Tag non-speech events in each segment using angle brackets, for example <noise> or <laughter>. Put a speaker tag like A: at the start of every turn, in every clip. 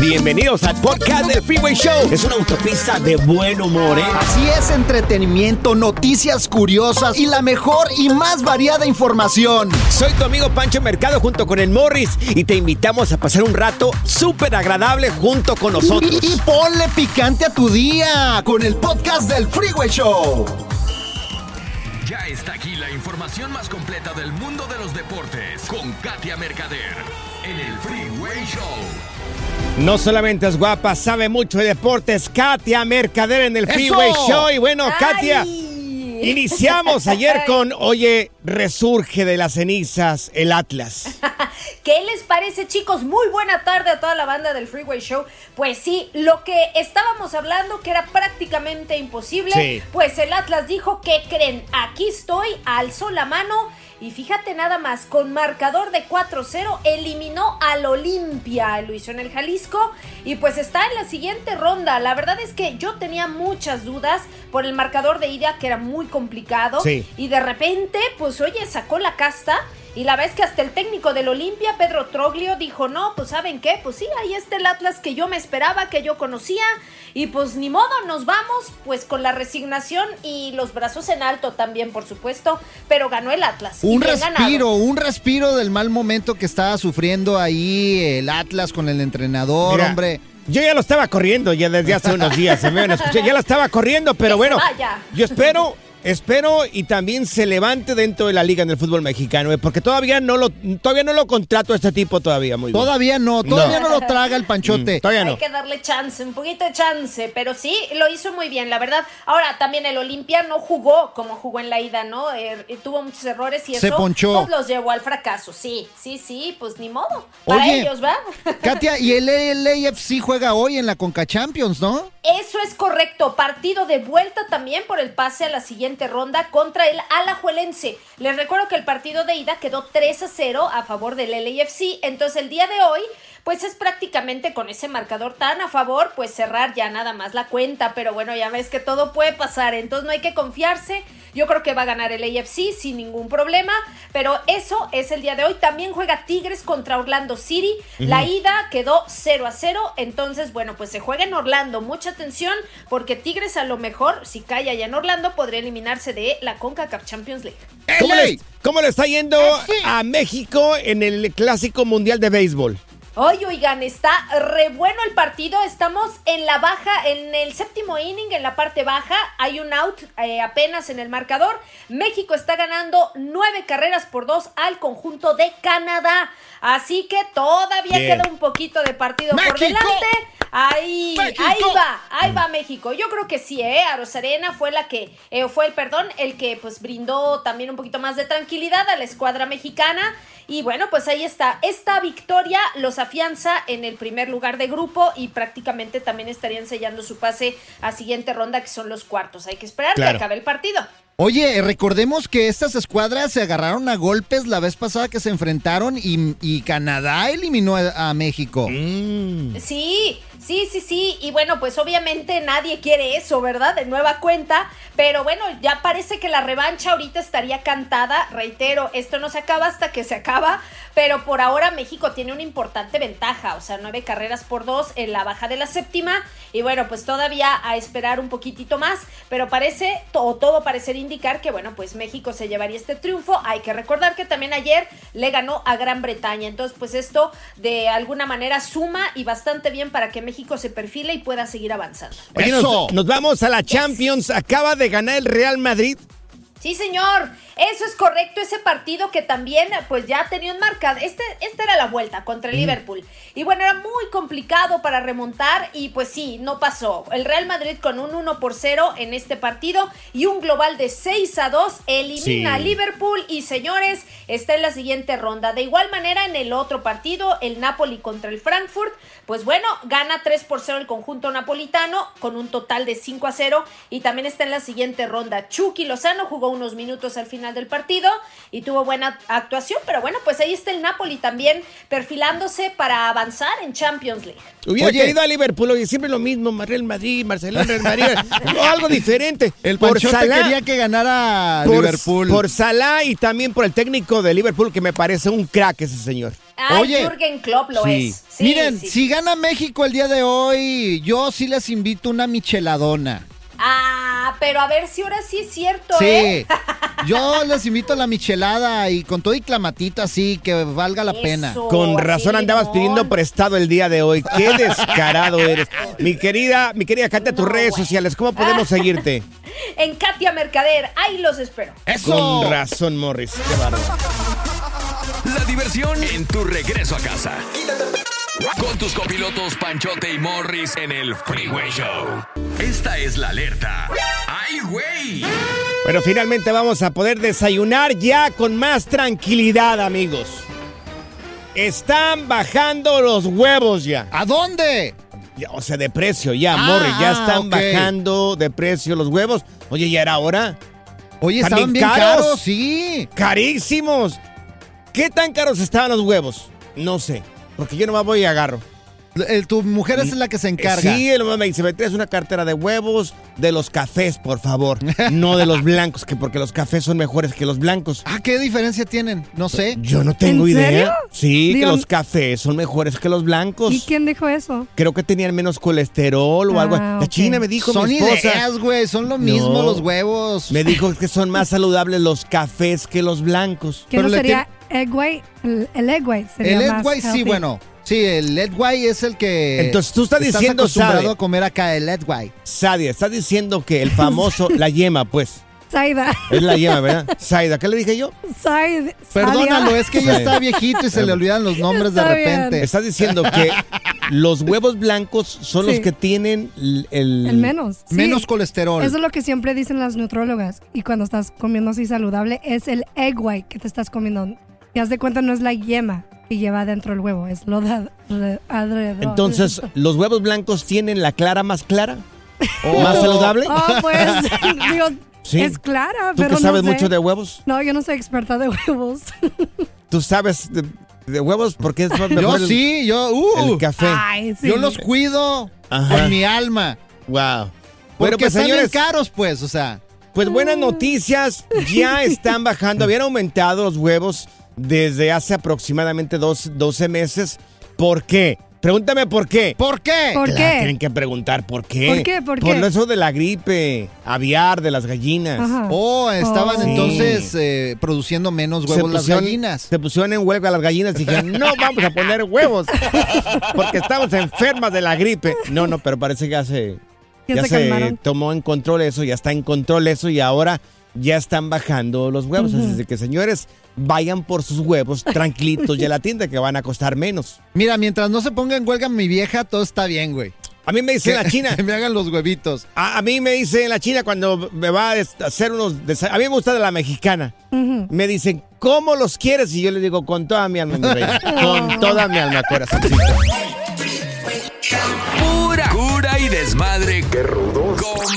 A: Bienvenidos al podcast del Freeway Show. Es una autopista de buen humor, ¿eh?
B: Así es, entretenimiento, noticias curiosas y la mejor y más variada información.
A: Soy tu amigo Pancho Mercado junto con el Morris y te invitamos a pasar un rato súper agradable junto con nosotros.
B: Y, y ponle picante a tu día con el podcast del Freeway Show.
C: Ya está aquí la información más completa del mundo de los deportes con Katia Mercader en el Freeway Show.
A: No solamente es guapa, sabe mucho de deportes. Katia Mercader en el Freeway. Show. Y bueno, Katia, iniciamos ayer <laughs> con, oye, resurge de las cenizas el Atlas. <laughs>
D: ¿Qué les parece, chicos? Muy buena tarde a toda la banda del Freeway Show. Pues sí, lo que estábamos hablando que era prácticamente imposible,
A: Sí.
D: pues el Atlas dijo que creen, aquí estoy, alzó la mano y fíjate nada más, con marcador de 4-0 eliminó al Olimpia, lo hizo en el Jalisco y pues está en la siguiente ronda. La verdad es que yo tenía muchas dudas por el marcador de ida que era muy complicado
A: Sí.
D: y de repente, pues oye, sacó la casta. Y la vez que hasta el técnico del Olimpia, Pedro Troglio, dijo, no, pues ¿saben qué? Pues sí, ahí está el Atlas que yo me esperaba, que yo conocía. Y pues ni modo, nos vamos, pues con la resignación y los brazos en alto también, por supuesto. Pero ganó el Atlas.
B: Un respiro, un respiro del mal momento que estaba sufriendo ahí el Atlas con el entrenador,
A: Mira,
B: hombre.
A: Yo ya lo estaba corriendo ya desde hace unos días, se me van a escuchar, ya la estaba corriendo, pero
D: Que
A: bueno, yo espero, espero y también se levante dentro de la liga en el fútbol mexicano, eh, porque todavía no lo, todavía no lo contrato a este tipo todavía muy bien.
B: Todavía no, todavía no, lo traga el panchote.
A: Mm, todavía
D: Hay
A: no.
D: que darle chance, un poquito de chance, pero sí, lo hizo muy bien, la verdad. Ahora, también el Olimpia no jugó como jugó en la ida, ¿no? Eh, tuvo muchos errores y
B: Se
D: eso
B: ponchó.
D: pues, los llevó al fracaso. Sí, sí, sí, pues ni modo. Para
B: Oye,
D: ellos, ¿va?
B: Katia, y el LAFC juega hoy en la Conca Champions, ¿no?
D: Eso es correcto. Partido de vuelta también por el pase a la siguiente ronda contra el Alajuelense. Les recuerdo que el partido de ida quedó 3 a 0 a favor del LAFC. Entonces el día de hoy, pues es prácticamente con ese marcador tan a favor, pues cerrar ya nada más la cuenta. Pero bueno, ya ves que todo puede pasar. Entonces no hay que confiarse. Yo creo que va a ganar el AFC sin ningún problema. Pero eso es el día de hoy. También juega Tigres contra Orlando City. La ida quedó 0 a 0. Entonces, bueno, pues se juega en Orlando. Mucha atención porque Tigres a lo mejor, si cae allá en Orlando, podría eliminarse de la CONCACAF Champions League.
A: ¿Cómo
B: LA.
A: le, cómo le está yendo a México en el Clásico Mundial de Béisbol?
D: Oye, oigan, está re bueno el partido. Estamos en la baja, en el séptimo inning, en la parte baja. Hay un out eh, apenas en el marcador. México está ganando nueve carreras por dos al conjunto de Canadá. Así que todavía
A: Bien.
D: queda un poquito de partido por delante. Ahí,
B: ¡México!
D: ahí va, ahí va México. Yo creo que sí, ¿eh? A Rosarena fue la que, eh, fue el, perdón, el que pues brindó también un poquito más de tranquilidad a la escuadra mexicana. Y bueno, pues ahí está. Esta victoria los afianza en el primer lugar de grupo y prácticamente también estarían sellando su pase a siguiente ronda, que son los cuartos. Hay que esperar
A: Claro.
D: que acabe el partido.
B: Oye, recordemos que estas escuadras se agarraron a golpes la vez pasada que se enfrentaron y, y Canadá eliminó a, a México.
A: Mm.
D: Sí, sí, sí, sí. Y bueno, pues obviamente nadie quiere eso, ¿verdad? De nueva cuenta. Pero bueno, ya parece que la revancha ahorita estaría cantada. Reitero, esto no se acaba hasta que se acaba. Pero por ahora México tiene una importante ventaja. O sea, nueve carreras por dos en la baja de la séptima. Y bueno, pues todavía a esperar un poquitito más. Pero parece, o todo parecería indicar que bueno, pues México se llevaría este triunfo. Hay que recordar que también ayer le ganó a Gran Bretaña. Entonces, pues esto de alguna manera suma y bastante bien para que México se perfile y pueda seguir avanzando.
A: Oye, nos, nos vamos a la Champions. Acaba de ganar el Real Madrid.
D: Sí, señor. Eso es correcto, ese partido que también pues ya tenía un marcado. Este, esta era la vuelta contra el Liverpool. Y bueno, era muy complicado para remontar y pues sí, no pasó. El Real Madrid con un 1 por 0 en este partido y un global de 6 a 2 elimina
E: Sí.
D: a Liverpool y señores, está en la siguiente ronda. De igual manera en el otro partido, el Napoli contra el Frankfurt, pues bueno, gana 3 por 0 el conjunto napolitano con un total de 5 a 0 y también está en la siguiente ronda. Chucky Lozano jugó unos minutos al final del partido y tuvo buena actuación, pero bueno, pues ahí está el Napoli también perfilándose para avanzar en Champions League.
A: Hubiera
B: Oye.
A: querido a Liverpool, oye, siempre lo mismo, Real Madrid, Barcelona, Real Madrid, <laughs> no, algo diferente.
B: El
A: por Salah,
B: quería que ganara
A: por,
B: Liverpool.
A: por Salah y también por el técnico de Liverpool, que me parece un crack ese señor.
D: Ay,
B: Oye.
D: Jürgen Klopp lo
A: Sí.
D: es. Sí,
B: Miren,
D: sí.
B: si gana México el día de hoy, yo sí les invito una micheladona.
D: Ah, pero a ver si ahora sí es cierto,
B: Sí,
D: ¿eh? <laughs>
B: yo les invito a la michelada y con todo y clamatito así, que valga la pena.
A: Con razón andabas pidiendo prestado el día de hoy. Qué <laughs> descarado eres. Mi querida, mi querida Katia, tus redes sociales, ¿cómo podemos seguirte? <laughs>
D: En Katia Mercader, ahí los espero.
B: ¡Eso!
A: Con razón, Morris. Qué bárbaro.
C: La diversión en tu regreso a casa. Con tus copilotos Panchote y Morris en el Freeway Show. Esta es la alerta. ¡Ay, güey!
A: Bueno, finalmente vamos a poder desayunar ya con más tranquilidad, amigos. Están bajando los huevos ya.
B: ¿A dónde?
A: Ya, o sea, de precio ya,
B: Ah.
A: Ya están bajando de precio los huevos. Oye, ya era hora.
B: Oye,
A: ¿Están
B: estaban
A: bien
B: bien
A: caros?
B: caros, sí.
A: Carísimos. ¿Qué tan caros estaban los huevos? No sé. Porque yo nomás voy y agarro.
B: El- tu mujer es la que se encarga.
A: Sí, el mamá me dice, me traes una cartera de huevos de los cafés, por favor. <laughs> no de los blancos, que porque los cafés son mejores que los blancos.
B: Ah, ¿qué diferencia tienen? No sé.
A: Yo no tengo
E: ¿En
A: idea.
E: serio?
A: Sí, que los cafés son mejores que los blancos.
E: ¿Y quién dijo eso?
A: Creo que tenían menos colesterol o algo.
E: Ah,
A: La. China me dijo
B: Son
A: mi esposa.
B: ideas, güey. Son lo mismo
A: No.
B: los huevos.
A: Me dijo que son más saludables los cafés que los blancos.
E: ¿Qué no
B: le
E: sería egg white? El, el egg white sería
B: El
E: más
B: White, sí, bueno. Sí, el Ed White es el que.
A: Entonces, tú estás diciendo,
B: acostumbrado
A: sabe.
B: a comer acá el Ed White.
A: Sadia, estás diciendo que el famoso, <laughs> la yema, pues.
E: Saida.
A: Es la yema, ¿verdad? Saida, ¿qué le dije yo?
E: Said-
B: Perdónalo, es que ya está viejito y se le olvidan los nombres de
E: Está bien.
B: repente.
A: Estás diciendo que los huevos blancos son los que tienen el...
E: El menos. sí.
B: Menos colesterol.
E: Eso es lo que siempre dicen las nutrólogas. Y cuando estás comiendo así saludable, es el egg white que te estás comiendo. Y haz de cuenta, no es la yema que lleva dentro el huevo, es lo de alre- alrededor.
A: Entonces, ¿los huevos blancos tienen la clara más clara?
B: Oh. <laughs>
A: ¿Más saludable?
E: Oh, pues, <laughs> digo,
A: Sí.
E: es clara,
A: ¿Tú
E: pero
A: que sabes
E: no sé.
A: mucho de huevos?
E: No, yo no soy experta de huevos. <laughs>
A: ¿Tú sabes de, de huevos? Porque es más
B: Yo
A: el-
B: sí, yo. Uh,
A: el café.
E: Ay, sí.
B: Yo los cuido
A: Ajá.
B: con mi alma.
A: Wow.
B: Porque
A: Bueno, pues
B: están bien caros, pues, o sea.
A: pues buenas noticias. Ya están bajando. Habían aumentado los huevos desde hace aproximadamente dos, 12 meses. ¿Por qué? Pregúntame por qué.
B: ¿Por qué?
E: ¿Por
A: Claro,
E: qué?
A: Tienen que preguntar por qué.
E: ¿Por qué? ¿Por
A: Por
E: qué?
A: eso de la gripe aviar de las gallinas.
E: Ajá.
B: Oh, estaban
E: Oh.
B: entonces eh, produciendo menos huevos las gallinas.
A: se pusieron en huelga las gallinas y dijeron, no vamos a poner huevos porque estamos enfermas de la gripe. No, no, pero parece que ya se,
E: Ya
A: ya
E: se
A: se tomó en control eso, ya está en control eso y ahora ya están bajando los huevos. Así de que, señores, vayan por sus huevos <laughs> tranquilitos y a la tienda que van a costar menos.
B: Mira, mientras no se ponga en huelga mi vieja, todo está bien, güey.
A: A mí me dice
B: Que-
A: la China. <laughs>
B: Que me hagan los huevitos.
A: A, a mí me dice la China cuando me va a hacer unos... A mí me gusta de la mexicana. Me dicen, ¿cómo los quieres? Y yo le digo, con toda mi alma, mi reina. <laughs> Con toda mi alma, corazoncito.
C: Pura cura y desmadre. ¡Qué rudos! Con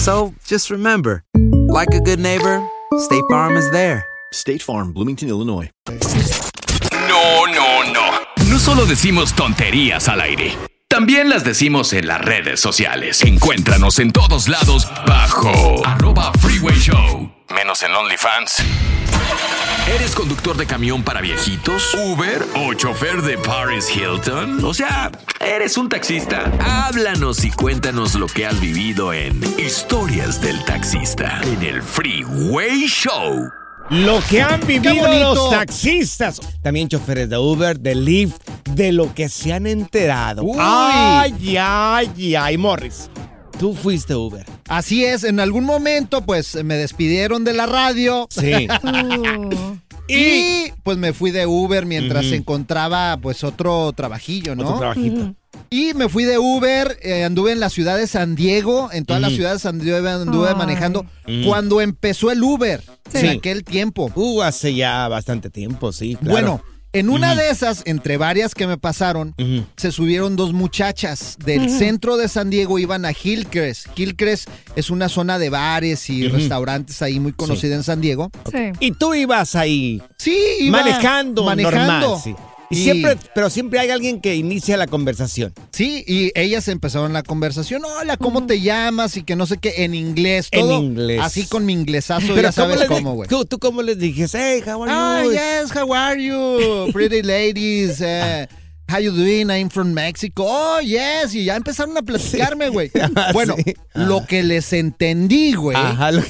F: So just remember, like a good neighbor, State Farm is there.
G: State Farm, Bloomington, Illinois.
C: No, no, no. No solo decimos tonterías al aire. También las decimos en las redes sociales. Encuéntranos en todos lados bajo arroba Freeway Show. Menos en OnlyFans. ¿Eres conductor de camión para viejitos? ¿Uber? ¿O chofer de Paris Hilton? O sea, ¿eres un taxista? Háblanos y cuéntanos lo que has vivido en Historias del Taxista en el Freeway Show.
A: Lo que han vivido los taxistas, también choferes de Uber, de Lyft, de lo que se han enterado.
B: Uy.
A: Ay, ay, ay, Morris. Tú fuiste Uber.
B: Así es, en algún momento pues me despidieron de la radio.
A: Sí. <laughs>
B: y pues me fui de Uber mientras encontraba pues otro trabajillo, ¿no?
A: Otro trabajito.
B: Y me fui de Uber, eh, anduve en la ciudad de San Diego, en todas las
A: Ujú.
B: ciudades anduve, anduve
E: Ay.
B: manejando cuando empezó el Uber, en aquel tiempo.
A: Uh, hace ya bastante tiempo, sí. claro.
B: Bueno, en una de esas, entre varias que me pasaron, se subieron dos muchachas del centro de San Diego, iban a Hillcrest. Hillcrest es una zona de bares y restaurantes ahí muy conocida en San Diego.
E: Sí.
A: Y tú ibas ahí
B: Sí, iba
A: manejando,
B: manejando.
A: normal, sí. Y
B: Y-
A: siempre, pero siempre hay alguien que inicia la conversación.
B: Sí, y ellas empezaron la conversación. Hola, ¿cómo te llamas? Y que no sé qué, en inglés, todo.
A: En inglés.
B: Así con mi inglesazo, ya
A: ¿cómo
B: sabes cómo, güey.
A: ¿Tú, tú cómo les dijiste? Hey, how are
B: Ah,
A: you?
B: yes, how are you? Pretty ladies. <laughs> eh, how you doing? I'm from Mexico. Oh, yes. Y ya empezaron a platicarme, güey. <laughs>
A: Ah,
B: Bueno,
A: sí.
B: lo que les entendí, güey,
A: Ajá, lo-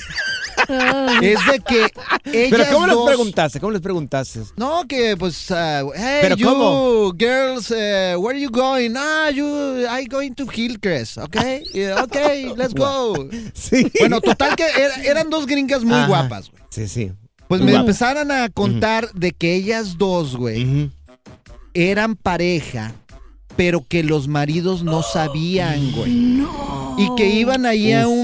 B: es de que ellas
A: Pero ¿cómo les preguntaste? ¿Cómo les preguntaste?
B: No, que pues, ah, hey,
A: ¿Pero
B: you
A: cómo?
B: girls, eh, where are you going? Ah, you, I going to Hillcrest, okay? Yeah, okay, let's go. <laughs>
A: Sí.
B: Bueno, total que era- eran dos gringas muy
A: Ajá.
B: guapas, güey.
A: Sí, sí.
B: Pues me
A: Guapas.
B: empezaron a contar de que ellas dos, güey, eran pareja, pero que los maridos no sabían, güey. Y que iban ahí a un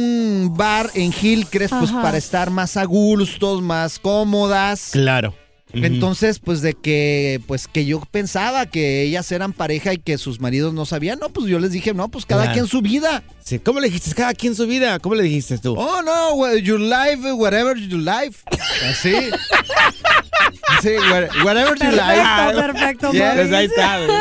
B: bar en Hillcrest, pues
E: Ajá.
B: para estar más a gustos, más cómodas.
A: Claro.
B: Entonces, pues de que, pues que yo pensaba que ellas eran pareja y que sus maridos no sabían, no, pues yo les dije, no, pues cada
A: Claro.
B: quien su vida.
A: Sí, ¿Cómo le dijiste? Cada quien su vida. ¿Cómo le dijiste tú?
B: Oh, no, wha- your life, whatever you life. Así. Sí, wha- whatever you life.
E: Perfecto, perfecto,
B: Yeah.
A: Pues ahí está. güey.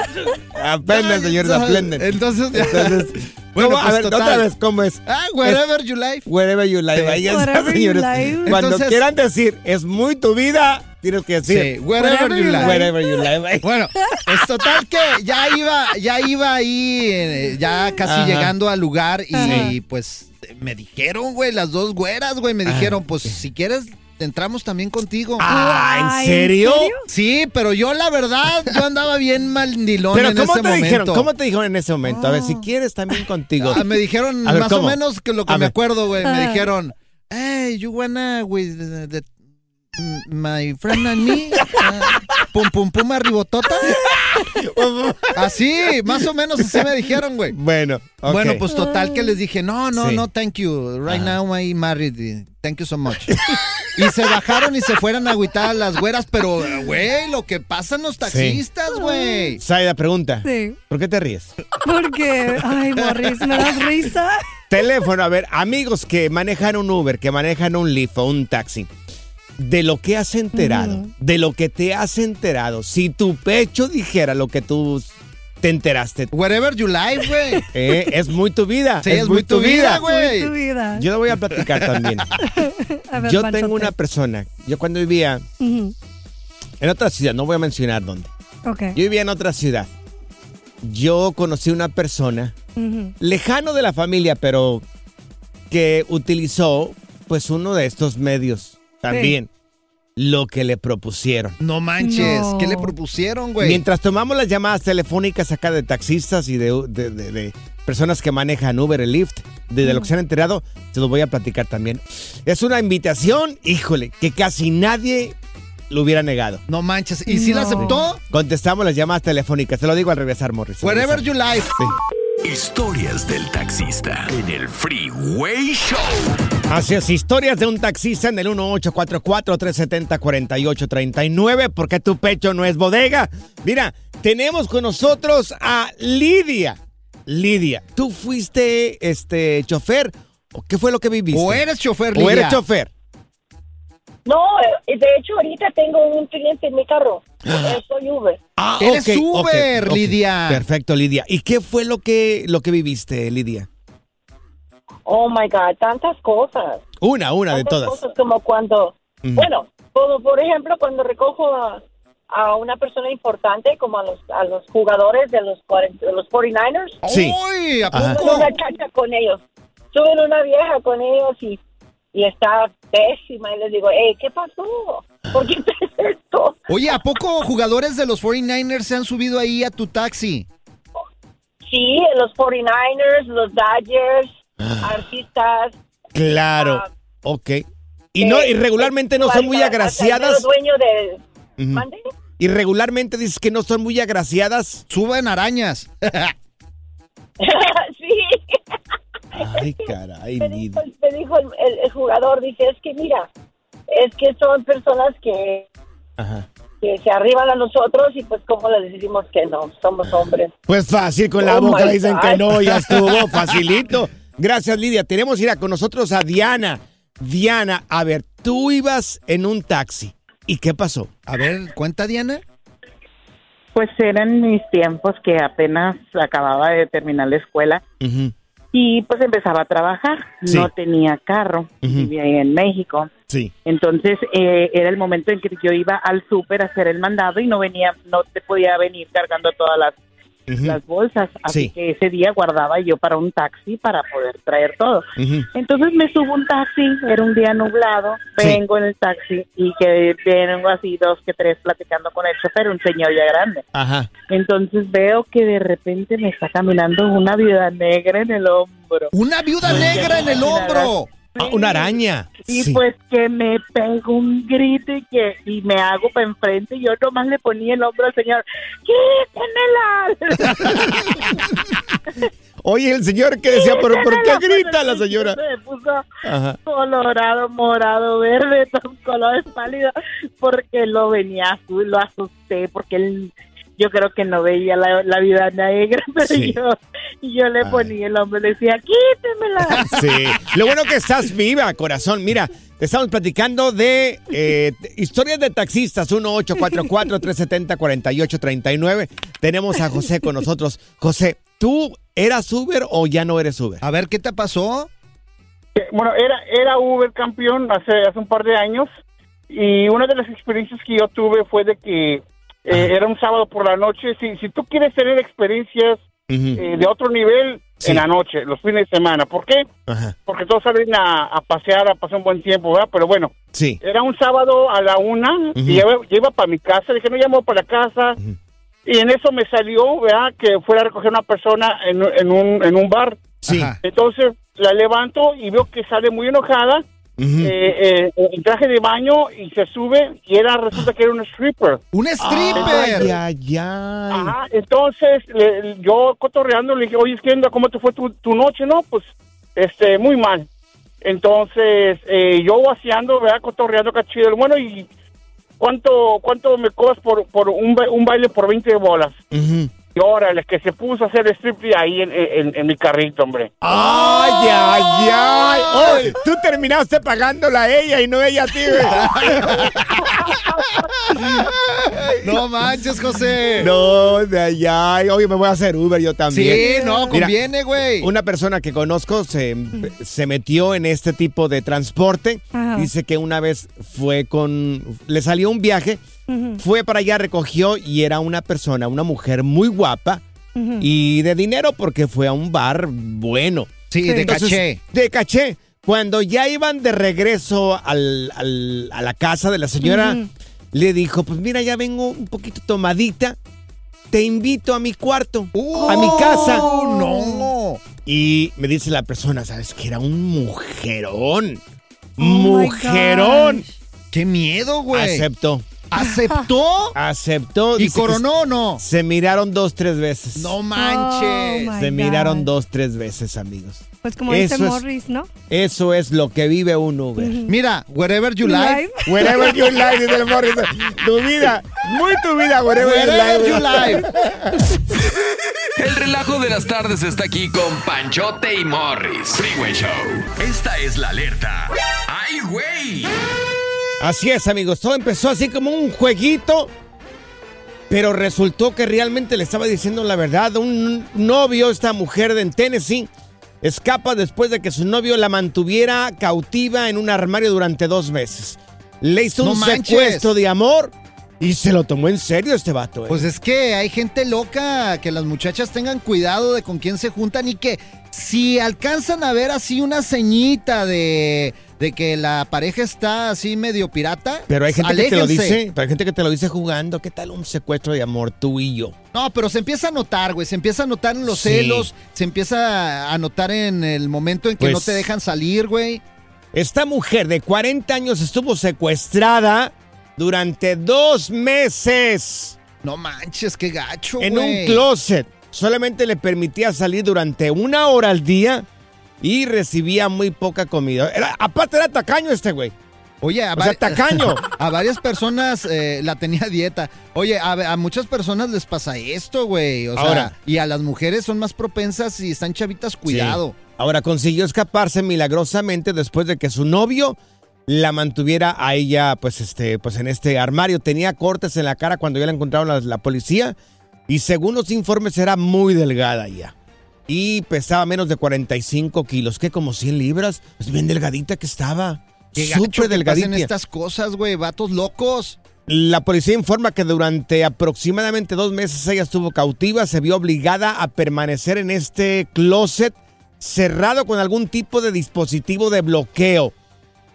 A: <laughs> Aprenden, señores, aprenden.
B: Entonces,
A: Entonces, <laughs>
B: Bueno,
A: ¿cómo?
B: pues,
A: a ver,
B: total.
A: otra vez, ¿cómo es?
B: ah, wherever you life.
A: Wherever you live.
B: Sí.
A: Ahí está, señores.
E: live.
A: Cuando
B: Entonces-
A: quieran decir, es muy tu vida, tienes que decir.
B: Sí, wherever,
E: Wherever
B: you life.
A: Wherever you live.
B: Bueno, pues total que ya iba, ya iba ahí, eh, ya casi
A: Ajá.
B: llegando al lugar y, pues me dijeron, güey, las dos güeras, güey, me
A: Ajá.
B: dijeron, pues si quieres entramos también contigo.
A: Ah, ¿en
E: Ay,
A: serio?
B: Sí, pero yo la verdad, yo andaba bien mandilón
A: Pero
B: en
A: ¿cómo
B: ese
A: te
B: momento.
A: dijeron? ¿Cómo te dijeron en ese momento? A ver, si quieres también contigo.
B: Ah, me dijeron
A: ver,
B: más
A: ¿cómo?
B: o menos que lo que
A: A
B: me
A: ver.
B: acuerdo, güey. Me
E: Ah.
B: dijeron, hey, you wanna with the, the- my friend and me? Ah, pum, pum, pum, arribotota. Así, más o menos así me dijeron, güey.
A: Bueno.
B: Bueno, pues total que les dije, no, no,
A: Sí.
B: no, thank you. Right
A: Ajá.
B: now I'm married. Thank you so much. <laughs> Y se bajaron y se fueron a agüitar a las güeras, pero, güey, lo que pasan los taxistas, güey.
A: Saida, pregunta.
E: Sí.
A: ¿Por qué te ríes?
E: Porque, ay, Morris, me das risa.
A: Teléfono, a ver, amigos que manejan un Uber, que manejan un Lyft o un taxi. De lo que has enterado, de lo que te has enterado, si tu pecho dijera lo que tú te enteraste.
B: Whatever you like, güey. <laughs>
A: Eh, es muy tu vida.
B: Sí, es muy tu vida, güey.
E: Muy tu vida.
A: Yo lo voy a platicar también. <laughs>
E: A ver,
A: Yo
E: Panchote.
A: tengo una persona, yo cuando vivía en otra ciudad, no voy a mencionar dónde.
E: Ok.
A: Yo vivía en otra ciudad. Yo conocí una persona
E: Ujú.
A: lejano de la familia, pero que utilizó pues uno de estos medios también. Lo que le propusieron.
B: No manches,
E: No.
B: ¿qué le propusieron, güey?
A: Mientras tomamos las llamadas telefónicas acá de taxistas y de, de- de- de personas que manejan Uber y Lyft, de, de lo que se han enterado, te lo voy a platicar también. Es una invitación, híjole, que casi nadie lo hubiera negado.
B: No manches, ¿y si la aceptó?
A: Contestamos las llamadas telefónicas, te lo digo al regresar, Morris. regresar.
B: you like.
A: Sí.
C: Historias del taxista en el Freeway Show.
A: Así es, historias de un taxista en el 1844-370-4839, porque tu pecho no es bodega. Mira, tenemos con nosotros a Lidia. Lidia, ¿tú fuiste este chofer o qué fue lo que viviste?
B: ¿O eres chofer,
A: ¿O eres
B: Lidia?
A: chofer?
H: No, eh, de hecho ahorita tengo un cliente en mi carro. Eh, Soy Uber.
A: Ah,
B: Eres Uber. Lidia.
A: Perfecto, Lidia. ¿Y qué fue lo que, lo que viviste, Lidia?
H: Oh my God, tantas cosas.
A: Una, una de todas.
H: cosas como cuando, bueno, como por ejemplo cuando recojo a, a una persona importante como a los a los jugadores de los 40 de los 49ers.
A: Sí.
B: ¡Uy!
H: Una chacha con ellos. Suben una vieja con ellos y, y está pésima. Y les digo, hey, ¿qué pasó? ¿Por qué esto?
B: Oye, ¿a poco jugadores de los 49ers se han subido ahí a tu taxi?
H: Sí, los 49ers, los Dodgers. Artistas.
A: Claro,
H: Ah,
A: ok. Y no,
H: eh,
A: y regularmente no son muy agraciadas.
H: dueño de... ¿Mande?
A: Y regularmente dices que no son muy agraciadas.
B: Suben arañas. <laughs>
H: sí.
A: Ay, <laughs> caray,
H: me dijo, me dijo el, el- el jugador, dice, es que mira, es que son personas que,
A: Ajá.
H: que se arriban a nosotros y pues como les decimos que no, somos hombres.
A: Pues fácil, con la
H: Oh
A: boca dicen
H: God.
A: que no, ya estuvo, <laughs> facilito. Gracias, Lidia. Tenemos ir a con nosotros a Diana. Diana, a ver, tú ibas en un taxi. ¿Y qué pasó?
B: A ver, cuenta, Diana.
I: Pues eran mis tiempos que apenas acababa de terminar la escuela y pues empezaba a trabajar.
A: Sí.
I: No tenía carro, vivía ahí en México.
A: Sí.
I: Entonces eh, era el momento en que yo iba al súper a hacer el mandado y no venía, no te podía venir cargando todas las, las bolsas. Así
A: Sí.
I: que ese día guardaba yo para un taxi para poder traer todo. Entonces me subo un taxi, era un día nublado,
A: Sí.
I: vengo en el taxi y que vengo así dos que tres platicando con el chofer, un señor ya grande.
A: Ajá.
I: Entonces veo que de repente me está caminando una viuda negra en el hombro.
B: ¡Una viuda negra en el hombro!
A: Ah, una araña.
I: Y
A: Sí.
I: pues que me pego un grito y que y me hago para enfrente y yo nomás le ponía el hombro al señor. ¡Quítenmela! <laughs>
A: Oye, el señor que decía, ¿pero por qué grita la señora?
I: señor Se puso
A: Ajá.
I: colorado, morado, verde, <laughs> con colores pálidos porque lo venía azul, lo asusté porque él yo creo que no veía la, la vida negra, <laughs> pero
A: Sí.
I: yo, yo le
A: Ay.
I: ponía el hombro y le decía, quítemela. <laughs>
A: Sí. Lo bueno que estás viva, corazón. Mira, estamos platicando de eh, historias de taxistas. 1-844-370-4839. Tenemos a José con nosotros. José, ¿tú eras Uber o ya no eres Uber?
B: A ver, ¿qué te pasó?
J: Bueno, era, era Uber campeón hace, hace un par de años y una de las experiencias que yo tuve fue de que eh, era un sábado por la noche. Si, si tú quieres tener experiencias eh, de otro nivel
A: Sí.
J: en la noche, los fines de semana, ¿por qué?
A: Ajá.
J: Porque todos salen a, a pasear, a pasar un buen tiempo, ¿verdad? Pero bueno,
A: Sí.
J: era un sábado a la una y yo, yo iba para mi casa, dije, no llamo para la casa. Y en eso me salió, ¿verdad? Que fuera a recoger una persona en, en un, en un bar.
A: Sí.
J: Entonces la levanto y veo que sale muy enojada,
A: Ujú.
J: eh, eh, en traje de baño y se sube y era resulta que era un stripper.
B: ¡Un
A: Ay,
B: stripper!
A: ay, ay.
J: Ajá, entonces le- yo cotorreando le dije, oye, ¿qué onda? ¿Cómo te fue tu, tu noche? No, pues, este, muy mal. Entonces, eh, yo vaciando, ¿verdad? Cotorreando cachido. Bueno, ¿y cuánto cuánto me cobras por, por un, ba- un baile por 20 bolas? Y órale, que se puso a hacer striptease ahí en, en, en mi carrito, hombre.
A: ¡Ay, ay, ay! Oh, tú terminaste pagándola a ella y no ella a ti, güey. <laughs>
B: No manches, José.
A: No, de allá. ay, Oye, me voy a hacer Uber yo también.
B: Sí, no, conviene, güey.
A: Una persona que conozco se, se metió en este tipo de transporte.
E: Ajá.
A: Dice que una vez fue con. Le salió un viaje, Fue para allá, recogió y era una persona, una mujer muy guapa y de dinero porque fue a un bar bueno.
B: Sí, de caché.
A: De caché. Cuando ya iban de regreso al- al- a la casa de la señora, le dijo, pues mira, ya vengo un poquito tomadita, te invito a mi cuarto, a mi casa.
B: Oh, no.
A: Y me dice la persona, ¿sabes que Era un mujerón.
E: Oh
A: mujerón.
B: Qué miedo, güey.
A: Aceptó.
B: ¿Aceptó?
A: Aceptó.
B: ¿Y
A: Dice que
B: coronó o no?
A: Se miraron dos, tres veces.
B: No manches.
E: Oh, my
A: Se miraron dos, tres veces, amigos.
E: Pues como dice
A: Eso es-
E: Morris, ¿no?
A: Eso es lo que vive un Uber.
B: Mira, wherever you
E: Live.
B: live. <laughs>
A: Wherever you like, dice el Morris. Tu vida, muy tu vida, wherever,
B: Wherever
A: you
B: you
A: like.
B: live. <laughs>
C: El relajo de las tardes está aquí con Panchote y Morris. Freeway Show. Esta es la alerta. ¡Ay, güey!
A: Así es, amigos. Todo empezó así como un jueguito. Pero resultó que realmente le estaba diciendo la verdad. Un novio, esta mujer de en Tennessee, escapa después de que su novio la mantuviera cautiva en un armario durante dos meses. Le hizo
B: No
A: un
B: manches.
A: secuestro de amor y se lo tomó en serio este vato. ¿eh?
B: Pues es que hay gente loca, que las muchachas tengan cuidado de con quién se juntan y que si alcanzan a ver así una ceñita de, de que la pareja está así medio pirata,
A: pero hay gente que te lo dice, pero hay gente que te lo dice jugando. ¿Qué tal un secuestro de amor tú y yo?
B: No, pero se empieza a notar, güey. Se empieza a notar en los
A: Sí.
B: celos, se empieza a notar en el momento en que
A: Pues-
B: no te dejan salir, güey.
A: Esta mujer de 40 años estuvo secuestrada durante dos meses
B: No manches, qué gacho,
A: en un closet. Solamente le permitía salir durante una hora al día y recibía muy poca comida. Era- aparte era tacaño este güey.
B: Oye, a,
A: O sea, tacaño. <laughs>
B: a varias personas eh, la tenía dieta. Oye, a, a muchas personas les pasa esto, güey. O sea,
A: Ahora.
B: y a las mujeres son más propensas y están chavitas, cuidado.
A: Sí. Ahora consiguió escaparse milagrosamente después de que su novio la mantuviera a ella, pues, este, pues en este armario. Tenía cortes en la cara cuando ya la encontraron la, la policía. Y según los informes era muy delgada ya. Y pesaba menos de 45 kilos, que como 100 libras. Pues bien delgadita que estaba. Súper delgadita.
B: estas cosas, güey. Vatos locos.
A: La policía informa que durante aproximadamente dos meses ella estuvo cautiva, se vio obligada a permanecer en este closet cerrado con algún tipo de dispositivo de bloqueo.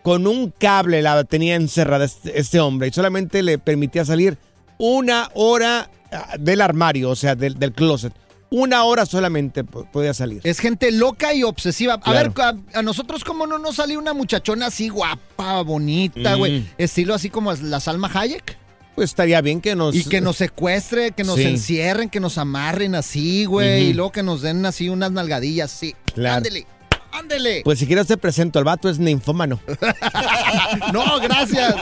A: Con un cable la tenía encerrada este, este hombre y solamente le permitía salir una hora ah, del armario, o sea, del, del closet. Una hora solamente po- podía salir.
B: Es gente loca y obsesiva. A
A: Claro.
B: ver, a, a nosotros, ¿cómo no nos salió una muchachona así guapa, bonita,
A: Mm.
B: güey? Estilo así como la Salma Hayek.
A: Pues estaría bien que nos...
B: Y que nos secuestre, que nos
A: Sí.
B: encierren, que nos amarren así, güey. Y luego que nos den así unas nalgadillas, sí.
A: Claro.
B: Ándele, ándele.
A: Pues si quieres te presento, el vato es ninfómano. <laughs>
B: no, gracias.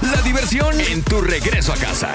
C: La diversión en tu regreso a casa.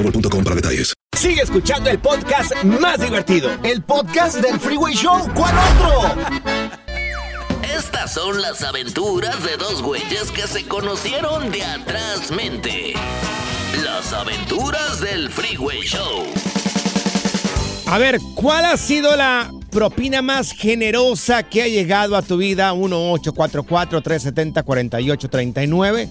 K: boostmobile.com para detalles.
L: Sigue escuchando el podcast más divertido.
B: El podcast del Freeway Show. ¿Cuál otro?
M: Estas son las aventuras de dos güeyes que se conocieron de atrás mente. Las aventuras del Freeway Show.
A: A ver, ¿cuál ha sido la propina más generosa que ha llegado a tu vida? 1-844-370-4839.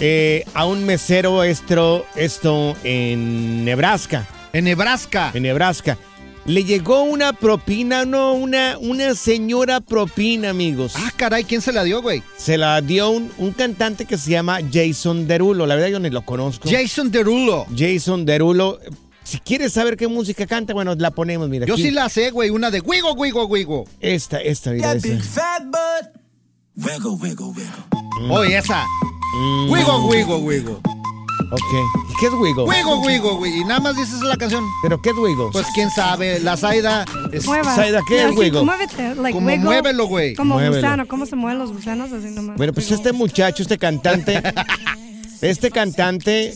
A: Eh, a un mesero esto, esto en Nebraska.
B: En Nebraska.
A: En Nebraska. Le llegó una propina, no, una, una señora propina, amigos.
B: Ah, caray, ¿quién se la dio, güey?
A: Se la dio un, un cantante que se llama Jason Derulo. La verdad yo ni lo conozco.
B: Jason Derulo.
A: Jason Derulo. Si quieres saber qué música canta, bueno, la ponemos, mira.
B: Yo
A: aquí.
B: sí la sé, güey. Una de Wigo, Wigo, Wigo.
A: Esta, esta, mira. esa.
B: Oye, esa.
A: Mm.
B: Wigo, Wigo, Wigo.
A: Ok. ¿Y qué es Wigo?
B: Wigo, Wigo, güey. Y nada más dices la canción.
A: ¿Pero qué es Wigo?
B: Pues quién sabe. La Zaida. Es...
E: Mueva.
A: ¿qué es Wigo?
E: Muévete, like
B: Como
E: wiggle,
B: muévelo, güey.
E: Como
A: Muévelo.
E: gusano, ¿cómo se mueven los gusanos? Así nomás.
A: Bueno, pues este muchacho, este cantante, este cantante,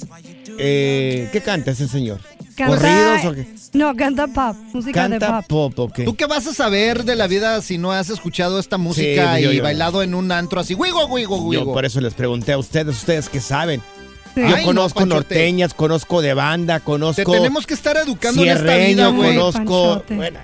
A: eh, ¿qué canta ese señor?
E: Canta-
A: ¿Corridos o qué?
E: No, canta pop, música de
A: Canta
E: pop.
A: pop, ok.
B: ¿Tú qué vas a saber de la vida si no has escuchado esta música
A: Sí, yo-
B: y
A: yo-
B: bailado en un antro así? Wigo, Wigo,
A: Yo
B: Wigo.
A: por eso les pregunté a ustedes, ustedes que saben.
B: Sí.
A: Yo
B: Ay,
A: conozco norteñas, conozco de banda,
B: Te
A: conozco
B: tenemos que estar educando en esta vida, güey.
A: conozco...
E: Panchote.
A: Bueno,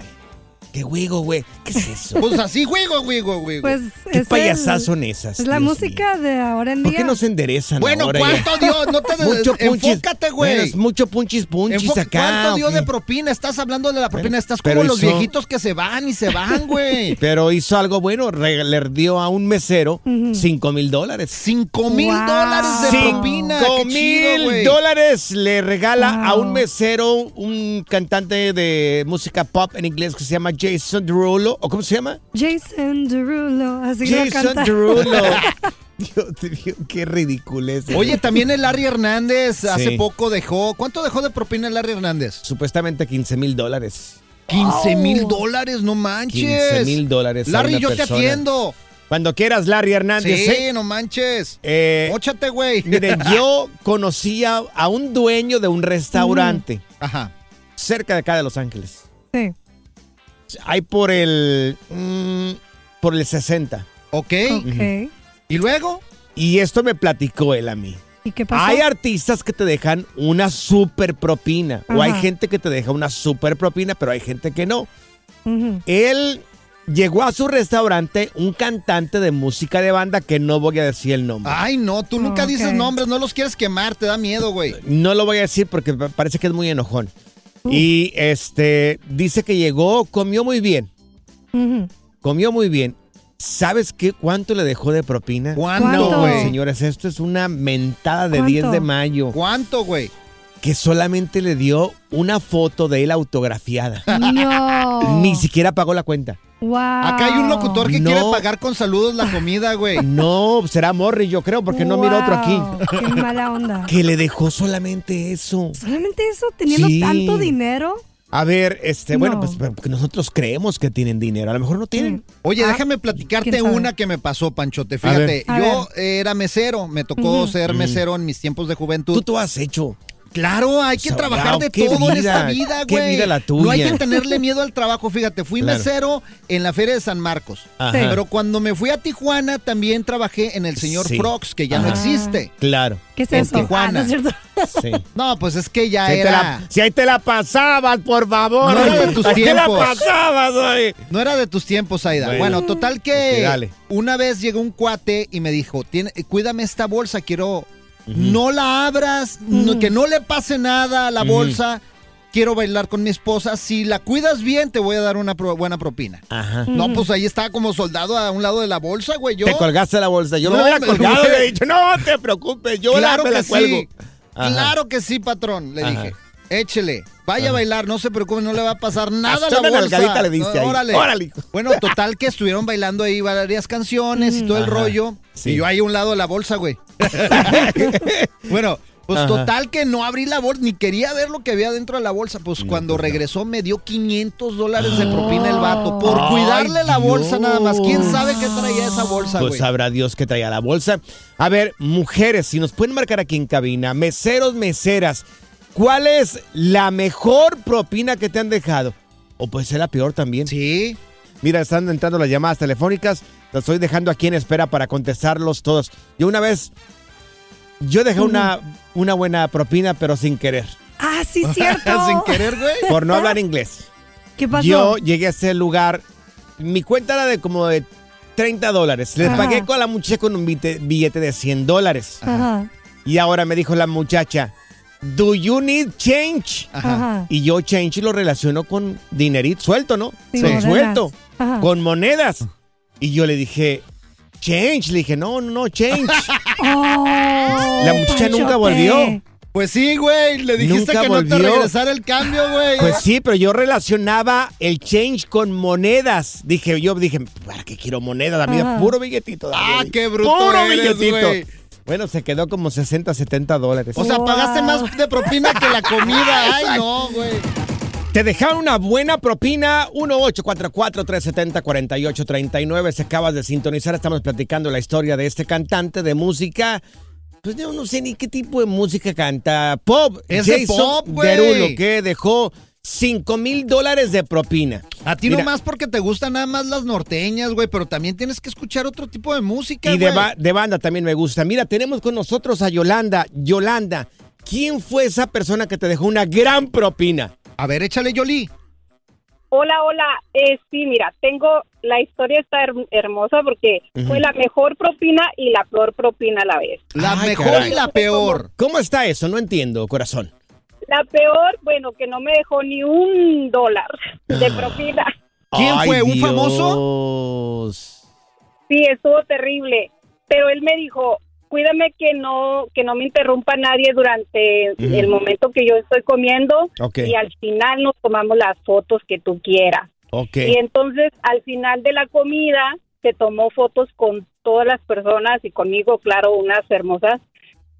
A: qué Wigo, güey. ¿Qué es eso?
B: Pues así, Wigo, Wigo, Wigo.
E: Pues
A: ¿Qué
E: es
A: payasas
E: el-
A: son esas?
E: Es la
A: Dios
E: música de ahora en
A: ¿Por
E: día.
A: qué no se enderezan
B: Bueno,
A: ahora
B: ¿cuánto ya? dio? No te
A: Mucho punchis.
B: enfócate, güey.
A: Bueno, es mucho punchis punchis
B: Enfo-
A: acá.
B: ¿Cuánto dio
A: ¿o qué?
B: de propina? Estás hablando de la propina.
A: Bueno,
B: Estás
A: pero
B: como los
A: hizo-
B: viejitos que se van y se van, <laughs> güey.
A: Pero hizo algo bueno, le dio a un mesero cinco mil dólares.
B: Cinco mil
E: Wow.
B: dólares de
A: Cinco
B: propina. Qué chido,
A: mil dólares le regala a un mesero, un cantante de música pop en inglés que se llama Jason Derulo. ¿O cómo se llama?
E: Jason Derulo, así
A: Jason
E: canta.
A: Derulo. <laughs> Dios mío, qué ridículo es.
B: Oye, también el Larry Hernández hace
A: Sí.
B: poco dejó. ¿Cuánto dejó de propina el Larry Hernández?
A: Supuestamente 15 mil dólares.
B: 15 mil dólares, no manches.
A: 15 mil dólares. a
B: Larry,
A: una
B: yo te atiendo.
A: Cuando quieras, Larry Hernández.
B: Sí,
A: ¿eh?
B: no manches.
A: Eh,
B: Móchate, güey.
A: Miren, yo conocía a un dueño de un restaurante
B: Ajá.
A: cerca de acá de Los Ángeles.
E: Sí.
A: Hay por el. mm, por el 60.
B: Ok.
E: Ok.
B: ¿Y luego?
A: Y esto me platicó él a mí.
E: ¿Y qué pasó?
A: Hay artistas que te dejan una super propina. O hay gente que te deja una super propina, pero hay gente que no. Él llegó a su restaurante un cantante de música de banda que no voy a decir el nombre.
B: Ay, no, tú nunca dices nombres, no los quieres quemar, te da miedo, güey.
A: No lo voy a decir porque pa- parece que es muy enojón.
E: Uh.
A: Y este dice que llegó, comió muy bien. Comió muy bien. ¿Sabes qué? ¿Cuánto le dejó de propina?
B: ¿Cuánto,
E: ¿Cuánto?
B: güey?
A: Señores, esto es una mentada de
E: ¿Cuánto?
A: 10 de mayo.
B: ¿Cuánto, güey?
A: Que solamente le dio una foto de él autografiada.
E: No.
A: Ni siquiera pagó la cuenta.
E: Wow.
B: Acá hay un locutor que
A: No.
B: quiere pagar con saludos la comida, güey.
A: No, será Morri, yo creo, porque no miro otro aquí.
E: Wow, Qué mala onda.
A: Que le dejó solamente eso.
E: Solamente eso, teniendo
A: Sí.
E: tanto dinero.
A: A ver, este, bueno,
E: No.
A: pues porque nosotros creemos que tienen dinero. A lo mejor no tienen.
B: Oye,
E: Ah,
B: déjame platicarte una que me pasó, Panchote. Fíjate, yo era mesero, me tocó ser mesero en mis tiempos de juventud.
A: Tú tú has hecho.
B: Claro, hay que trabajar de todo en esta
A: vida,
B: vida,
A: qué
B: güey.
A: vida la
B: No hay
A: tuya.
B: que tenerle miedo al trabajo. Fíjate, fui
A: Claro.
B: mesero en la Feria de San Marcos.
A: Ajá.
B: Pero cuando me fui a Tijuana, también trabajé en el señor
A: Sí.
B: Frogs, que ya no existe.
A: Claro.
E: ¿Qué es
B: En
E: eso?
B: Tijuana.
E: Ah, no es cierto.
A: Sí. <laughs>
B: No, pues es que ya
A: Si
B: era.
A: la, si ahí te la pasabas, por favor.
B: No era de tus <laughs>
A: Ahí te la
B: tiempos.
A: pasabas, oye.
B: No era de tus tiempos, Aida.
A: Bueno.
B: Bueno, total que
A: Ok, dale.
B: una vez llegó un cuate y me dijo, "Tiene- cuídame esta bolsa, quiero... No la abras, no- que no le pase nada a la bolsa. Quiero bailar con mi esposa. Si la cuidas bien, te voy a dar una pro- buena propina.
A: Ajá.
B: No, pues ahí estaba como soldado a un lado de la bolsa, güey. Yo,
A: Te colgaste la bolsa. Yo
B: No,
A: me hubiera
B: me-
A: colgado le he dicho, no te preocupes, yo
B: claro
A: la, me la cuelgo.
B: sí.
A: Ajá.
B: Claro que sí, patrón, le
A: Ajá.
B: dije. Échele, vaya a bailar, no se preocupe, no le va a pasar nada a la
A: una
B: bolsa.
A: le diste ahí.
B: Órale.
A: Órale.
B: Bueno, total que estuvieron bailando ahí varias canciones y todo el rollo.
A: Sí.
B: Y yo ahí a un lado de la bolsa, güey. <laughs> bueno, pues
A: Ajá.
B: total que no abrí la bolsa, ni quería ver lo que había dentro de la bolsa. Pues cuando regresó me dio 500 dólares de propina el vato por
A: Ay,
B: cuidarle la bolsa nada más. ¿Quién
A: Dios.
B: sabe qué traía esa bolsa,
A: Pues
B: güey?
A: sabrá Dios que traía la bolsa. A ver, mujeres, si nos pueden marcar aquí en cabina, meseros, meseras, ¿cuál es la mejor propina que te han dejado? O puede ser la peor también.
B: Sí.
A: Mira, están entrando las llamadas telefónicas. Las estoy dejando aquí en espera para contestarlos todos. Yo una vez, yo dejé una, una buena propina, pero sin querer.
E: Ah, sí, cierto. <laughs>
B: Sin <laughs> querer, güey.
A: Por no hablar inglés.
E: ¿Qué pasó?
A: Yo llegué a ese lugar, mi cuenta era de como de 30 dólares. Le
E: Ajá.
A: pagué con la muchacha con un billete, billete de 100 dólares.
E: Ajá.
A: Y ahora me dijo la muchacha, ¿Do you need change?
E: Ajá.
A: Y yo change lo relaciono con dinerito suelto, ¿no?
E: Sí,
A: suelto.
E: Ajá.
A: Con monedas. Y yo le dije, change. Le dije, no, no, no, change. <laughs> la muchacha nunca volvió.
B: Pues sí, güey. Le dijiste
A: Nunca
B: que no te regresara el cambio, güey.
A: Pues sí, pero yo relacionaba el change con monedas. Dije, yo dije, ¿para qué quiero monedas? A mí
B: Ajá.
A: puro billetito. dame,
B: Ah, qué bruto
A: Puro
B: eres,
A: billetito.
B: güey.
A: Bueno, se quedó como 60, 70 dólares.
B: O sea, pagaste más de propina que la comida. <laughs> Ay, no, güey.
A: Te dejaron una buena propina. 1-844-370-4839. Se acabas de sintonizar. Estamos platicando la historia de este cantante de música. Pues yo no sé ni qué tipo de música canta. Pop.
B: Es
A: Jason
B: pop, güey.
A: Derulo, que dejó 5 mil dólares de propina.
B: A ti
A: Mira,
B: nomás porque te gustan nada más las norteñas, güey, pero también tienes que escuchar otro tipo de música,
A: Y de,
B: güey.
A: ba- de banda también me gusta. Mira, tenemos con nosotros a Yolanda. Yolanda, ¿quién fue esa persona que te dejó una gran propina?
B: A ver, échale, Yoli.
H: Hola, hola. Eh, sí, mira, tengo la historia está her- hermosa porque fue la mejor propina y la peor propina a la vez.
B: La
A: Ay,
B: mejor
A: caray.
B: y la peor.
A: ¿Cómo está eso? No entiendo, corazón.
H: La peor, bueno, que no me dejó ni un dólar de propina.
B: ¿Quién fue? ¿Un
A: Dios.
H: Sí, estuvo terrible. Pero él me dijo, cuídame que no que no me interrumpa nadie durante el momento que yo estoy comiendo
A: Ok.
H: y al final nos tomamos las fotos que tú quieras.
A: Ok.
H: Y entonces al final de la comida se tomó fotos con todas las personas y conmigo, claro, unas hermosas.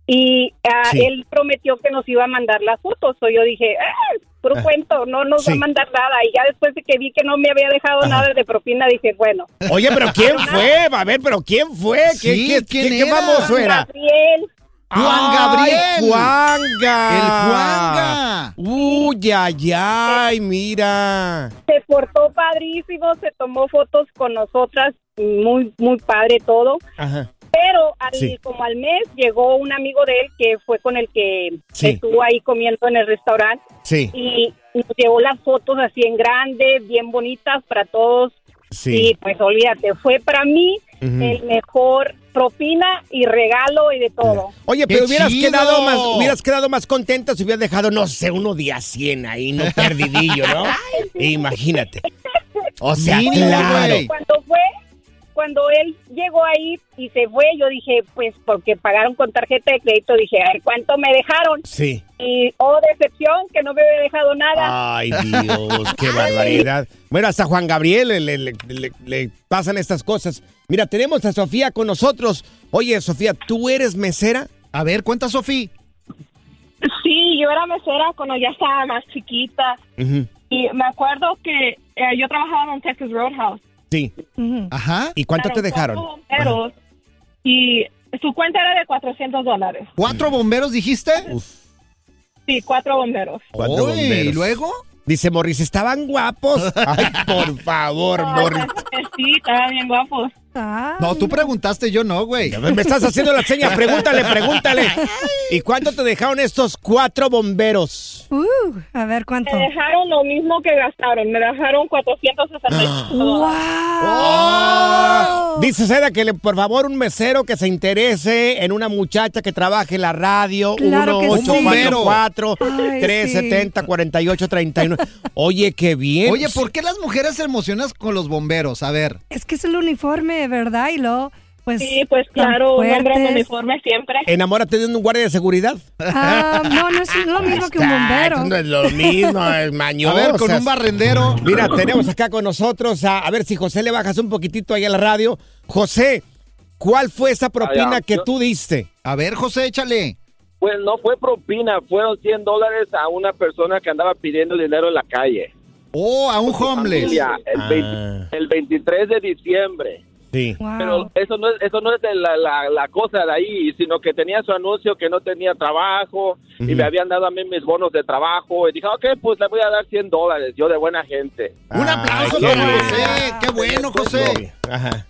H: Y ah,
A: Sí.
H: él prometió que nos iba a mandar las fotos. O yo dije, ah, puro
A: Ah,
H: cuento, no nos va a mandar nada. Y ya después de que vi que no me había dejado
A: Ajá.
H: nada de propina, dije, bueno.
A: Oye, pero ¿quién <laughs> fue? A ver, pero ¿quién fue? ¿Qué,
B: Sí,
A: qué-
B: ¿quién
A: qué- qué
B: era?
A: famoso era?
H: Gabriel.
B: Juan
A: ¡Ay,
B: Gabriel.
A: Juanga.
B: El Juanga.
A: Uy, ay, ay, mira.
H: Se portó padrísimo, se tomó fotos con nosotras, muy, muy padre todo.
A: Ajá.
H: Pero al,
A: Sí.
H: como al mes llegó un amigo de él que fue con el que
A: Sí.
H: estuvo ahí comiendo en el restaurante
A: Sí,
H: y nos llevó las fotos así en grande, bien bonitas para todos.
A: sí.
H: Y pues olvídate, fue para mí el mejor propina y regalo y de todo.
A: Oye,
B: ¡Qué
A: pero hubieras
B: chido!
A: quedado más, hubieras quedado más contenta si hubieras dejado, no sé, uno día 100 ahí, no perdidillo, ¿no? <laughs> Imagínate. O sea, claro.
H: Cuando fue, cuando él llegó ahí y se fue, yo dije, pues porque pagaron con tarjeta de crédito, dije, a ver cuánto me dejaron.
A: Sí.
H: Y, oh, decepción, que no me había dejado nada.
A: Ay, <laughs> Dios, qué barbaridad. Bueno, hasta Juan Gabriel le, le- le- le- le pasan estas cosas. Mira, tenemos a Sofía con nosotros. Oye, Sofía, ¿tú eres mesera?
B: A ver, cuenta, Sofía.
I: Sí, yo era mesera cuando ya estaba más chiquita. Y me acuerdo que eh, yo trabajaba en un Texas Roadhouse.
A: Sí.
B: Ajá.
A: ¿Y cuánto te dejaron?
I: Cuatro bomberos, y su cuenta era de 400 dólares.
B: ¿Cuatro bomberos dijiste?
I: Sí, cuatro bomberos.
A: Cuatro
B: Uy,
A: bomberos.
B: ¿Y luego?
A: Dice Morris, estaban guapos. <laughs> Ay, por favor, Morris.
I: Sí, estaban bien guapos.
B: No, tú preguntaste, yo no, güey.
A: Me estás haciendo la seña, pregúntale, pregúntale. <laughs> ¿Y cuánto te dejaron estos cuatro bomberos?
E: Uh, a ver cuánto.
I: Me dejaron lo mismo que gastaron. Me dejaron 465 dólares.
A: Ah. Dice Seda que le, por favor un mesero que se interese en una muchacha que trabaje en la radio.
E: Claro que sí.
A: 1844
E: Ay,
A: 370 4839. Oye, qué bien.
B: Oye, ¿por qué las mujeres se emocionan con los bomberos? A ver.
E: Es que es el uniforme, ¿verdad? Y luego pues.
H: Sí, pues claro, un hombre en uniforme siempre.
A: Enamórate de un guardia de seguridad.
E: Ah, no, no es lo mismo que un bombero.
A: Ah, No es lo mismo, es <laughs> mañoso.
B: A ver, con un barrendero.
A: Mira, tenemos acá con nosotros a, a ver si José le bajas un poquitito ahí a la radio. José, ¿cuál fue esa propina
N: Allá,
A: que
N: yo-
A: tú diste?
B: A ver, José, échale.
N: Pues no fue propina, fueron 100 dólares a una persona que andaba pidiendo dinero en la calle.
B: Oh, a un homeless.
N: Familia, el,
A: Ah.
N: 20 el 23 de diciembre.
A: Sí.
N: Pero eso no es, eso no es de la, la, la cosa de ahí, sino que tenía su anuncio que no tenía trabajo y me habían dado a mí mis bonos de trabajo. Y dije, ok, pues le voy a dar 100 dólares, yo de buena gente.
B: Un aplauso para
A: bien.
B: José. Qué bueno, José.
A: Ajá.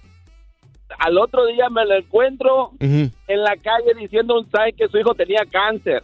N: Al otro día me lo encuentro en la calle diciendo un sign que su hijo tenía cáncer.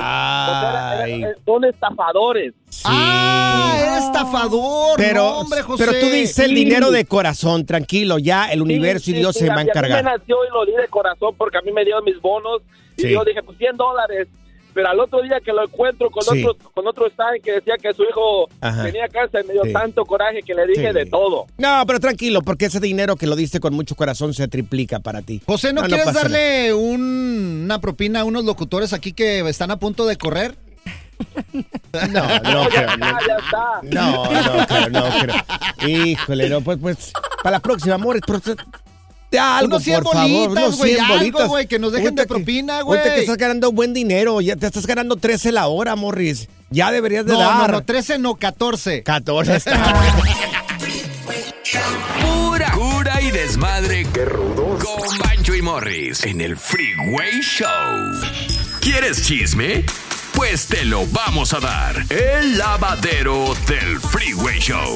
A: Ay.
N: Son estafadores.
B: Ah, era estafador.
A: Pero,
B: no, hombre, José.
A: pero tú dices el
N: Sí.
A: dinero de corazón, tranquilo, ya el universo
N: Sí,
A: y Dios
N: sí,
A: se
N: sí,
A: va a
N: mí
A: encargar.
N: me nació y lo di de corazón porque a mí me dieron mis bonos y
A: Sí.
N: yo dije, pues 100 dólares. Pero al otro día que lo encuentro con
A: Sí.
N: otro con otro sign que decía que su hijo
A: Ajá.
N: tenía cáncer, me dio
A: Sí.
N: tanto coraje que le dije
A: Sí.
N: de todo.
A: No, pero tranquilo, porque ese dinero que lo diste con mucho corazón se triplica para ti.
B: José, ¿no, quieres darle un- una propina a unos locutores aquí que están a punto de correr? <laughs>
A: No, no
N: ya
A: creo.
N: está, ya está.
A: No, no creo, no creo. Híjole, no, pues, pues, para la próxima, amor, pero- de algo,
B: Unos 100
A: por favor,
B: bolitas,
A: unos
B: güey,
A: 100
B: algo,
A: bolitas.
B: güey, que nos dejen de propina, güey.
A: Ahorita que estás ganando buen dinero, ya te estás ganando 13 la hora, Morris. Ya deberías de
B: No,
A: dar.
B: no, no, 13 no, 14.
A: 14 está.
C: Pura cura y desmadre. Qué rudos. Con Bancho y Morris en el Freeway Show. ¿Quieres chisme? Pues te lo vamos a dar. El lavadero del Freeway Show.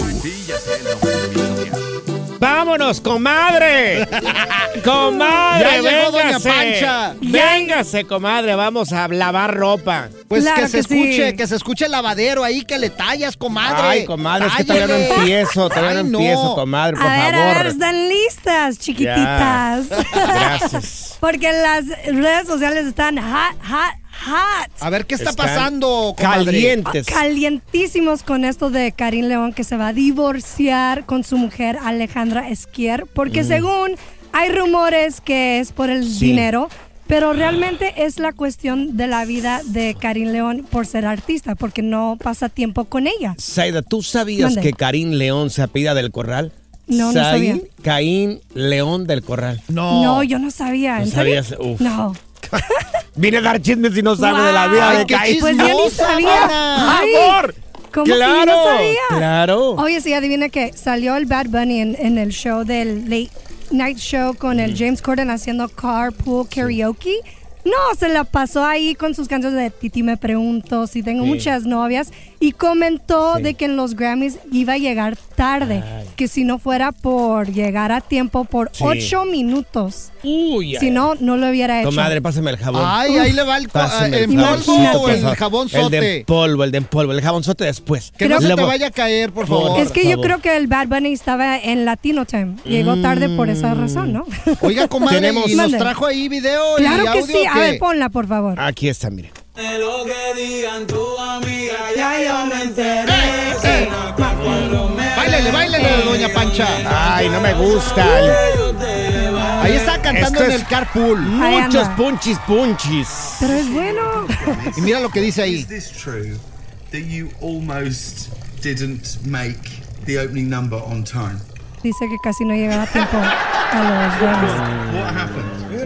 A: ¡Vámonos, comadre! <laughs> ¡Comadre!
B: Ya llegó Doña. Pancha.
A: Véngase, comadre, vamos a lavar ropa.
B: Pues
E: Claro
B: que se
E: que sí.
B: escuche, que se escuche el lavadero ahí, que le tallas, comadre.
A: Ay, comadre, es que todavía no empiezo, todavía
B: Ay,
A: no empiezo, comadre, por
E: a ver,
A: favor.
E: a ver, están listas, chiquititas.
A: Gracias. <laughs>
E: Porque las redes sociales están hot, hot, hot.
B: A ver, ¿qué está
A: Están
B: pasando, comadre?
A: Calientes.
E: Calientísimos con esto de Karim León que se va a divorciar con su mujer Alejandra Esquier, porque según hay rumores que es por el
A: Sí.
E: dinero, pero realmente es la cuestión de la vida de Karim León por ser artista, porque no pasa tiempo con ella.
A: Saida, ¿tú sabías
E: Mande.
A: que Karim León se apellida del Corral?
E: No, no sabía.
A: Caín León del Corral.
B: No.
E: No, yo no sabía.
A: ¿No
E: ¿En serio?
A: sabías? Uf.
E: No.
A: Vine a dar chismes y no sabe de la vida de
B: qué
A: Caín.
E: Pues yo ni sabía. Ay,
A: ¡Amor!
E: ¿Cómo que yo
A: ¡Claro!
E: no sabía?
A: ¡Claro!
E: Oye, sí, adivina que salió el Bad Bunny en, en el show del Late Night Show con el James Corden haciendo carpool karaoke. No, se la pasó ahí con sus canciones de Titi me pregunto si tengo
A: Sí.
E: muchas novias y comentó
A: Sí.
E: de que en los Grammys iba a llegar tarde,
A: Ay.
E: que si no fuera por llegar a tiempo por
A: Sí.
E: ocho minutos,
A: Uy,
E: si no, no lo hubiera hecho.
A: Comadre, pásame el jabón.
B: Ay, ahí le va el,
A: Pásame el
B: polvo
A: jaboncito,
B: o
A: por
B: el jabón
A: de
B: sote.
A: polvo, el de polvo, el jabonzote después.
B: Que no se
A: Le
B: te vaya a caer, por
A: Por
B: favor.
E: Es que yo
A: favor.
E: creo que el Bad Bunny estaba en Latino Time. Llegó tarde por esa razón, ¿no?
B: Oiga, comadre,
A: Tenemos-
B: ¿y nos trajo ahí video y
E: que
B: audio
E: sí. A ver, ponla, por favor.
A: Aquí está, mire.
B: Báilele, báilele, doña Pancha.
A: Ay, no me gusta.
B: Ahí está cantando
A: Esto
B: en
A: es-
B: el carpool.
E: Ahí
A: Muchos
E: anda.
A: punchis punchis.
E: Pero es bueno.
B: Y mira lo que dice ahí.
O: Is this true that you almost didn't make the opening number on time?
E: Dice que casi no llegaba a tiempo a los.
O: What happened?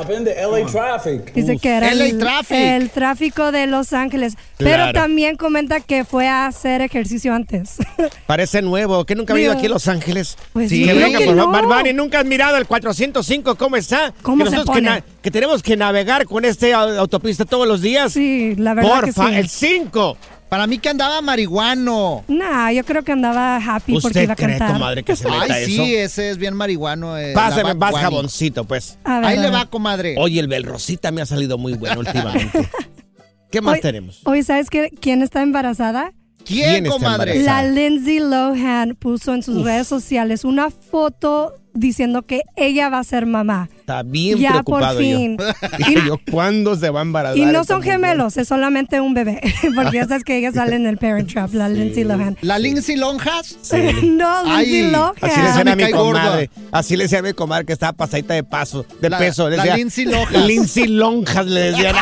P: Happened? The LA traffic.
E: Dice que era
B: LA
E: el,
B: traffic.
E: el tráfico de Los Ángeles. Pero también comenta que fue a hacer ejercicio antes. <laughs>
A: Parece nuevo. ¿Que nunca ha venido
E: Digo,
A: aquí a Los Ángeles?
E: pues
A: sí, que venga,
E: que
A: por favor.
E: no.
A: Bad Bunny, nunca has mirado el 405, ¿cómo está?
E: ¿Cómo
A: que
E: se
A: nosotros que, que tenemos que navegar con este au- autopista todos los días.
E: Sí, la verdad que
A: Porfa,
E: sí.
A: el 5.
B: Para mí que andaba marihuano.
E: Nah, yo creo que andaba happy porque
A: ¿Usted
E: iba a
A: cree,
E: cantar.
A: comadre, que se meta
B: Ay,
A: eso?
B: sí, ese es bien marihuano. eh,
A: Pásame más jaboncito, pues.
E: A ver,
B: Ahí
E: a
B: le va, comadre.
A: Oye, el Belrosita me ha salido muy bueno últimamente. <laughs> ¿Qué más
E: Hoy-
A: tenemos?
E: Hoy, ¿sabes qué? quién está embarazada?
B: ¿Quién, comadre?
E: La Lindsay Lohan puso en sus redes sociales una foto diciendo que ella va a ser mamá.
A: Está bien
E: Ya,
A: preocupado
E: por fin. <laughs>
A: yo. Dije yo, ¿cuándo se va a embarazar?
E: Y no son
A: mujer?
E: gemelos, es solamente un bebé. <laughs> Porque ya sabes que ella sale en el Parent Trap, la Lindsay Lohan.
B: ¿La Lindsay Lonjas? <laughs>
E: no, Lindsay
B: Ay,
E: Lohan.
A: Así le decían a mi comadre. Así le decía a mi comadre que estaba pasadita de paso, de
B: La-
A: peso. Le
B: la
A: decía,
B: Lindsay Lojas.
A: Lindsay Lonjas le decían.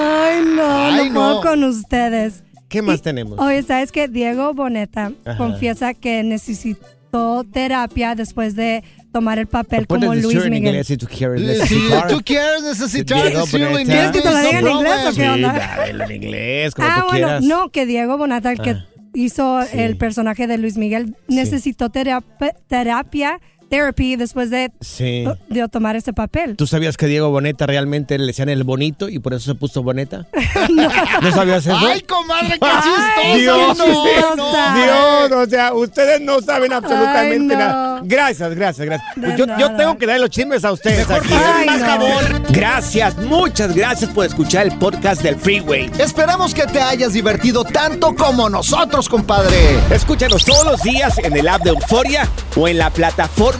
E: Ay, no,
B: Ay,
E: no puedo con ustedes.
A: ¿Qué más tenemos?
E: Oye, ¿sabes que Diego Boneta
A: Ajá.
E: confiesa que necesitó terapia después de tomar el papel como Luis Miguel?
A: si tú quieres
B: Si
A: necesitar.
B: tú quieres necesitar
A: Diego
B: decirlo en
A: Boneta.
E: ¿Quieres que te lo diga en inglés o qué onda?
A: Sí, dale en inglés, como
E: Ah,
A: tú
E: bueno,
A: quieras.
E: no, que Diego Bonata, el que
A: Ah.
E: hizo
A: Sí.
E: el personaje de Luis Miguel, necesitó terapia, terapia therapy después de,
A: Sí.
E: de tomar ese papel.
A: ¿Tú sabías que Diego Boneta realmente le decían el bonito y por eso se puso Boneta? <laughs> ¿No sabías eso?
B: Ay, comadre, qué
E: Ay,
B: chistoso.
A: Dios,
B: no, no.
A: Dios, o sea, ustedes no saben absolutamente
E: Ay, no.
A: nada. Gracias, gracias, gracias.
E: De
A: Yo, yo tengo que dar los chismes a ustedes
B: Mejor
A: aquí.
E: Ay,
B: más
E: no.
B: jabón.
A: Gracias, muchas gracias por escuchar el podcast del Freeway.
B: Esperamos que te hayas divertido tanto como nosotros, compadre.
A: Escúchanos todos los días en el app de Euforia o en la plataforma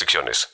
Q: restricciones.